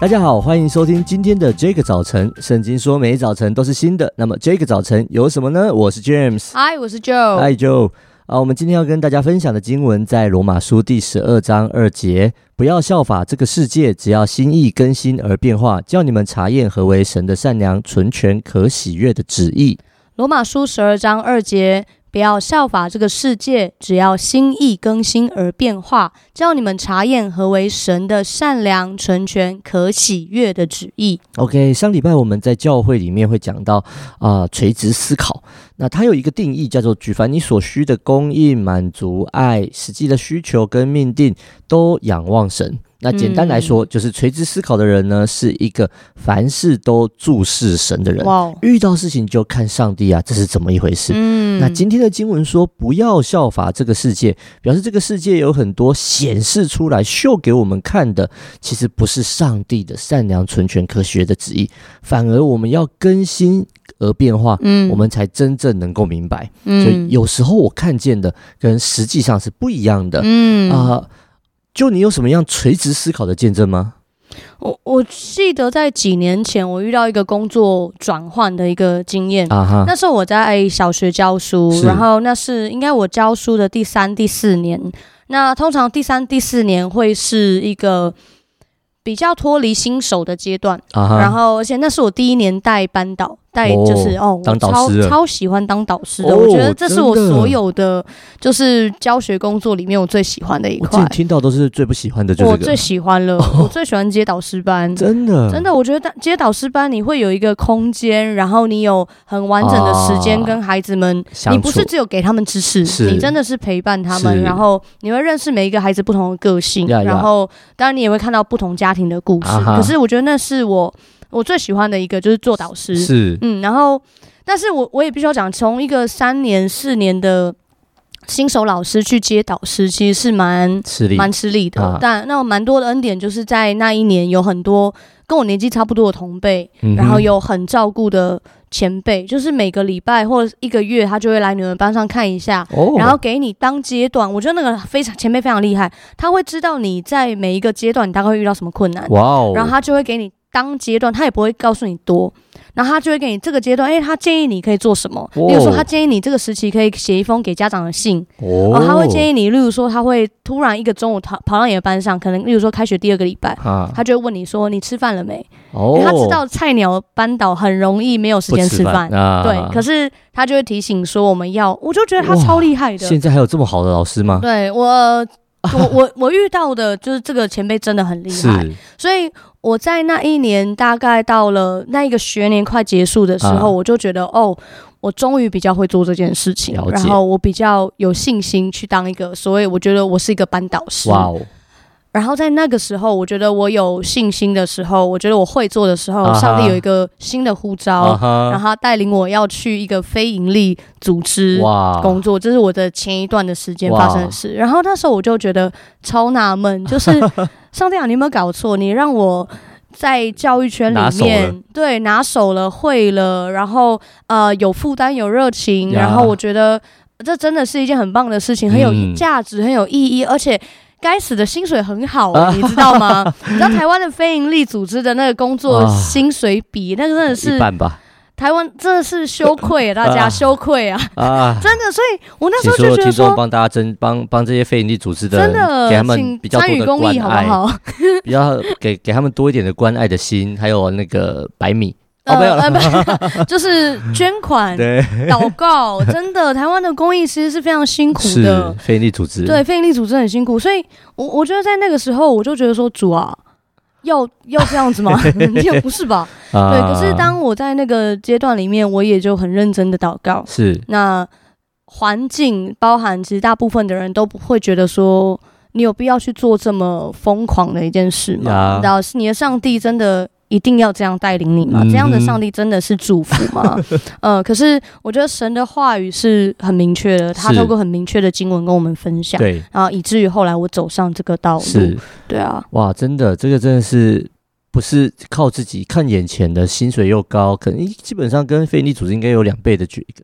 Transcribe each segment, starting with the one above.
大家好，欢迎收听今天的这个早晨。圣经说每一早晨都是新的，那么这个早晨有什么呢？我是 James，嗨，我是 Joe，嗨 Joe。啊，我们今天要跟大家分享的经文在罗马书第十二章二节，不要效法这个世界，只要心意更新而变化，叫你们查验何为神的善良、纯全、可喜悦的旨意。罗马书十二章二节。不要效法这个世界，只要心意更新而变化，叫你们查验何为神的善良、纯全、可喜悦的旨意。OK，上礼拜我们在教会里面会讲到啊、垂直思考。那它有一个定义，叫做举凡你所需的供应、满足、爱、实际的需求跟命定，都仰望神。那简单来说，嗯、就是垂直思考的人呢，是一个凡事都注视神的人。哇，遇到事情就看上帝啊，这是怎么一回事？嗯，那今天的经文说，不要效法这个世界，表示这个世界有很多显示出来、秀给我们看的，其实不是上帝的善良、纯全、科学的旨意，反而我们要更新而变化，嗯，我们才真正能够明白。嗯，所以有时候我看见的跟实际上是不一样的。嗯啊。呃就你有什么样垂直思考的见证吗？我我记得在几年前，我遇到一个工作转换的一个经验。啊哈，那时候我在小学教书，然后那是应该我教书的第三、第四年。那通常第三、第四年会是一个。比较脱离新手的阶段，uh. 然后而且那是我第一年带班导，带就是哦，哦，当导师超超喜欢当导师的，哦、我觉得这是我所有的就是教学工作里面我最喜欢的一块。我听到都是最不喜欢的，就是、这个、我最喜欢了，哦、我最喜欢接导师班，真的。真的，我觉得接导师班你会有一个空间，然后你有很完整的时间跟孩子们，啊、你不是只有给他们知识，你真的是陪伴他们，然后你会认识每一个孩子不同的个性，然后当然你也会看到不同家庭的故事。啊、可是我觉得那是我我最喜欢的一个，就是做导师。是，嗯，然后，但是我我也必须要讲，从一个三年四年的新手老师去接导师，其实是蛮吃力，蛮吃力的。啊、但那有蛮多的恩典，就是在那一年有很多跟我年纪差不多的同辈，嗯、然后有很照顾的。前辈就是每个礼拜或者一个月，他就会来你们班上看一下，哦、然后给你当阶段。我觉得那个非常前辈非常厉害，他会知道你在每一个阶段你大概会遇到什么困难，哇哦，然后他就会给你当阶段，他也不会告诉你多。然后他就会给你这个阶段，哎，他建议你可以做什么？哦、例如说，他建议你这个时期可以写一封给家长的信。哦，他会建议你，例如说，他会突然一个中午跑跑到你的班上，可能例如说开学第二个礼拜，啊、他就会问你说：“你吃饭了没？”哦，他知道菜鸟班导很容易没有时间吃饭，吃啊、对，可是他就会提醒说我们要，我就觉得他超厉害的。现在还有这么好的老师吗？对我。我我我遇到的就是这个前辈真的很厉害，所以我在那一年大概到了那一个学年快结束的时候，啊、我就觉得哦，我终于比较会做这件事情，然后我比较有信心去当一个，所谓我觉得我是一个班导师。哇哦。然后在那个时候，我觉得我有信心的时候，我觉得我会做的时候，上帝有一个新的呼召，然后他带领我要去一个非营利组织工作，这是我的前一段的时间发生的事。然后那时候我就觉得超纳闷，就是上帝啊，你有没有搞错？你让我在教育圈里面，对，拿手了，会了，然后呃有负担有热情，然后我觉得这真的是一件很棒的事情，很有价值，很有意义，而且。该死的薪水很好，啊，你知道吗？你知道台湾的非营利组织的那个工作薪水比，那个真的是一半吧？台湾真的是羞愧，大家羞愧啊！啊，真的，所以我那时候就觉得说，帮大家争，帮帮这些非营利组织的，真的给他们比较多的关爱，好不好？比较给给他们多一点的关爱的心，还有那个白米。哦，没有了，呃，就是捐款、祷告，真的，台湾的公益其实是非常辛苦的，非营利组织，对，非营利组织很辛苦，所以我我觉得在那个时候，我就觉得说，主啊，要要这样子吗？也不是吧？啊、对，可是当我在那个阶段里面，我也就很认真的祷告，是那环境包含，其实大部分的人都不会觉得说，你有必要去做这么疯狂的一件事吗？然后是你的上帝真的。一定要这样带领你吗？这样的上帝真的是祝福吗？嗯、呃，可是我觉得神的话语是很明确的，他透过很明确的经文跟我们分享，对，然后以至于后来我走上这个道路，是对啊，哇，真的，这个真的是不是靠自己看眼前的薪水又高，可能基本上跟非营利组织应该有两倍的距离。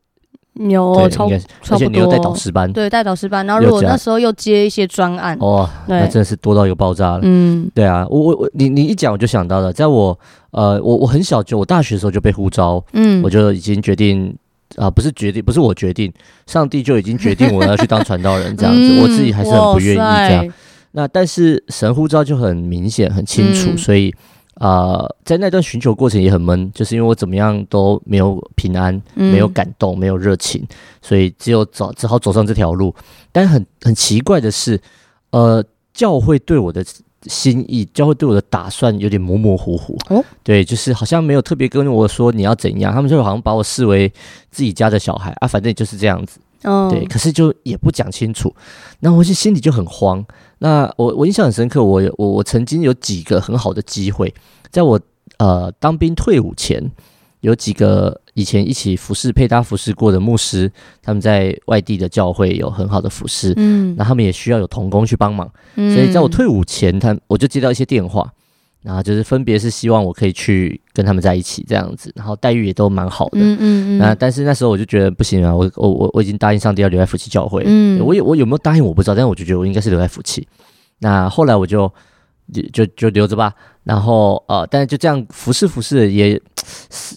有，而且你又带导师班，对，带导师班。然后如果那时候又接一些专案，哦，那真的是多到一个爆炸了。嗯，对啊，我我我，你你一讲我就想到了，在我呃，我我很小就我大学的时候就被呼召，嗯，我就已经决定啊、呃，不是决定，不是我决定，上帝就已经决定我要去当传道人这样子，嗯、我自己还是很不愿意这样。那但是神呼召就很明显很清楚，嗯、所以啊、呃，在那段寻求过程也很闷，就是因为我怎么样都没有平安，嗯、没有感动，没有热情，所以只有走，只好走上这条路。但很很奇怪的是，呃，教会对我的心意，教会对我的打算有点模模糊糊。哦，对，就是好像没有特别跟我说你要怎样，他们就好像把我视为自己家的小孩啊，反正就是这样子。哦，对，可是就也不讲清楚，那我就心里就很慌。那我我印象很深刻，我我我曾经有几个很好的机会，在我呃当兵退伍前，有几个以前一起服侍配搭服侍过的牧师，他们在外地的教会有很好的服侍，嗯，那他们也需要有童工去帮忙，嗯，所以在我退伍前，他我就接到一些电话。然后就是分别是希望我可以去跟他们在一起这样子，然后待遇也都蛮好的。嗯嗯嗯。那但是那时候我就觉得不行啊，我我我我已经答应上帝要留在福气教会。嗯。我有我有没有答应我不知道，但是我就觉得我应该是留在福气。那后来我就就就留着吧。然后呃，但是就这样服侍服侍也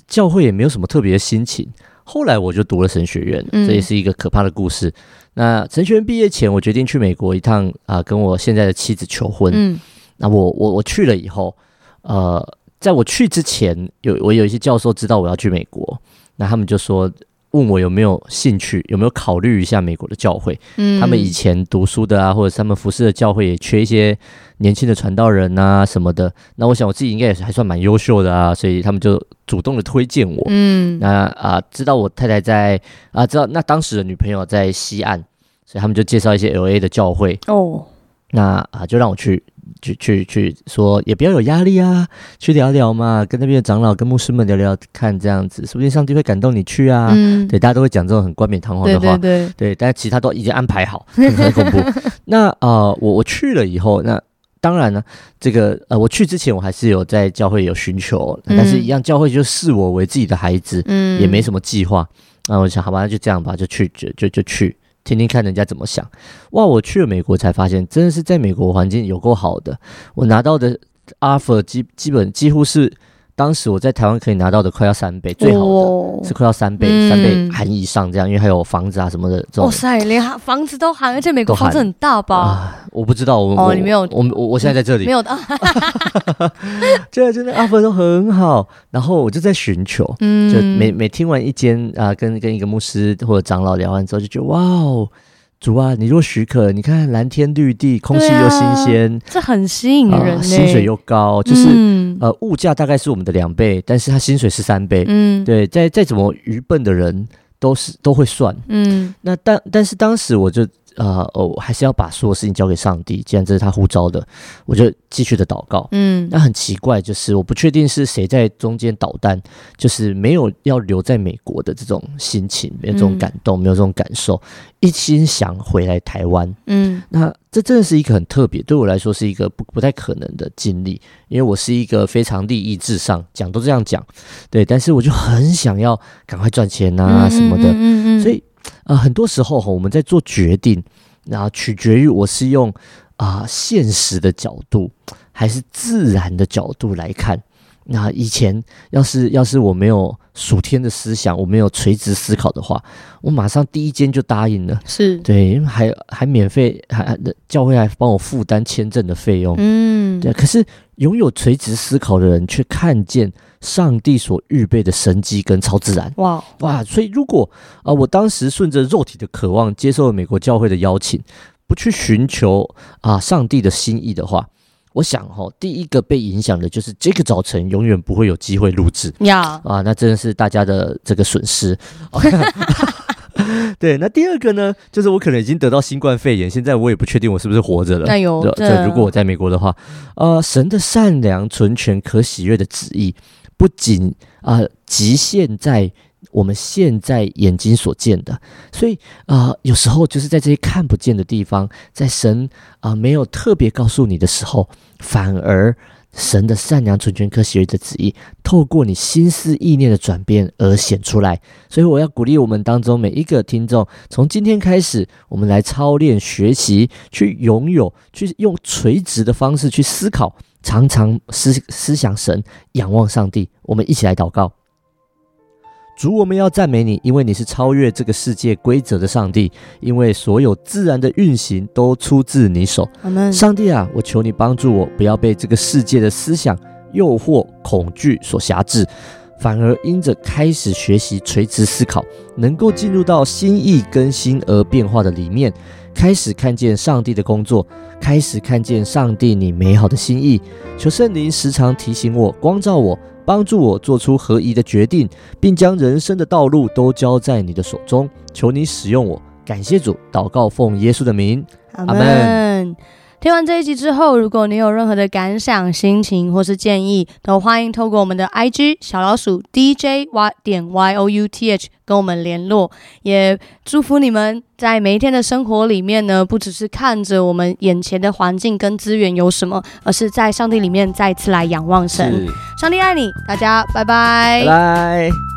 教会也没有什么特别的心情。后来我就读了神学院，这也是一个可怕的故事。嗯、那神学院毕业前，我决定去美国一趟啊、呃，跟我现在的妻子求婚。嗯。那我我我去了以后，呃，在我去之前，有我有一些教授知道我要去美国，那他们就说问我有没有兴趣，有没有考虑一下美国的教会。嗯，他们以前读书的啊，或者是他们服侍的教会也缺一些年轻的传道人啊什么的。那我想我自己应该也是还算蛮优秀的啊，所以他们就主动的推荐我。嗯，那啊、呃，知道我太太在啊，知道那当时的女朋友在西岸，所以他们就介绍一些 LA 的教会。哦，那啊、呃，就让我去。去去去说也不要有压力啊，去聊聊嘛，跟那边的长老跟牧师们聊聊看，这样子说不定上帝会感动你去啊。嗯，对，大家都会讲这种很冠冕堂皇的话，对对对，对，但是其他都已经安排好，很，很恐怖。那啊、呃，我我去了以后，那当然呢，这个呃，我去之前我还是有在教会有寻求，但是一样教会就视我为自己的孩子，嗯，也没什么计划。那我想，好吧，那就这样吧，就去，就就就去。听听看人家怎么想，哇！我去了美国才发现，真的是在美国环境有够好的。我拿到的 offer 基基本几乎是。当时我在台湾可以拿到的快要三倍，最好的是快要三倍，哦、三倍含以上这样，因为还有房子啊什么的这种。哇塞，连房子都含，而且美国房子很大吧？啊、我不知道，我哦，你没有，我我我现在在这里没有的。对啊，真的 offer 都很好，然后我就在寻求，嗯，就每每听完一间啊，跟跟一个牧师或者长老聊完之后，就觉得哇哦。主啊，你若许可，你看蓝天绿地，空气又新鲜，啊，这很吸引人，呃。薪水又高，就是，嗯、呃，物价大概是我们的两倍，但是他薪水是三倍。嗯，对，再再怎么愚笨的人都是都会算。嗯，那但但是当时我就。呃，哦，还是要把所有事情交给上帝。既然这是他呼召的，我就继续的祷告。嗯，那很奇怪，就是我不确定是谁在中间捣蛋，就是没有要留在美国的这种心情，没有这种感动，没有这种感受，一心想回来台湾。嗯，那这真的是一个很特别，对我来说是一个不不太可能的经历，因为我是一个非常利益至上，讲都这样讲，对，但是我就很想要赶快赚钱啊什么的，嗯嗯，所以。啊、很多时候哈我们在做决定，那取决于我是用啊、现实的角度，还是自然的角度来看。那以前要是要是我没有数天的思想，我没有垂直思考的话，我马上第一间就答应了。是对，因为还还免费，还教会还帮我负担签证的费用。嗯，对。可是拥有垂直思考的人，却看见上帝所预备的神迹跟超自然。哇哇！所以如果啊、呃，我当时顺着肉体的渴望，接受了美国教会的邀请，不去寻求啊、呃、上帝的心意的话。我想哈，第一个被影响的就是这个早晨永远不会有机会录制呀.啊，那真的是大家的这个损失。对，那第二个呢，就是我可能已经得到新冠肺炎，现在我也不确定我是不是活着了。那有这，如果我在美国的话，呃，神的善良、纯全、可喜悦的旨意，不仅啊、呃、极限在。我们现在眼睛所见的，所以啊、有时候就是在这些看不见的地方，在神啊、没有特别告诉你的时候，反而神的善良、纯全、可喜悦的旨意，透过你心思意念的转变而显出来。所以，我要鼓励我们当中每一个听众，从今天开始，我们来操练、学习，去拥有，去用垂直的方式去思考，常常思思想神，仰望上帝。我们一起来祷告。主，我们要赞美你，因为你是超越这个世界规则的上帝，因为所有自然的运行都出自你手。上帝啊，我求你帮助我，不要被这个世界的思想、诱惑、恐惧所辖制，反而因着开始学习垂直思考，能够进入到心意更新而变化的里面，开始看见上帝的工作，开始看见上帝你美好的心意。求圣灵时常提醒我，光照我。帮助我做出合宜的决定，并将人生的道路都交在你的手中。求你使用我，感谢主，祷告奉耶稣的名，阿门。听完这一集之后，如果你有任何的感想、心情或是建议，都欢迎透过我们的 IG 小老鼠 DJ Y 点 Y O U T H 跟我们联络。也祝福你们在每一天的生活里面呢，不只是看着我们眼前的环境跟资源有什么，而是在上帝里面再次来仰望神。上帝爱你，大家拜拜。拜拜。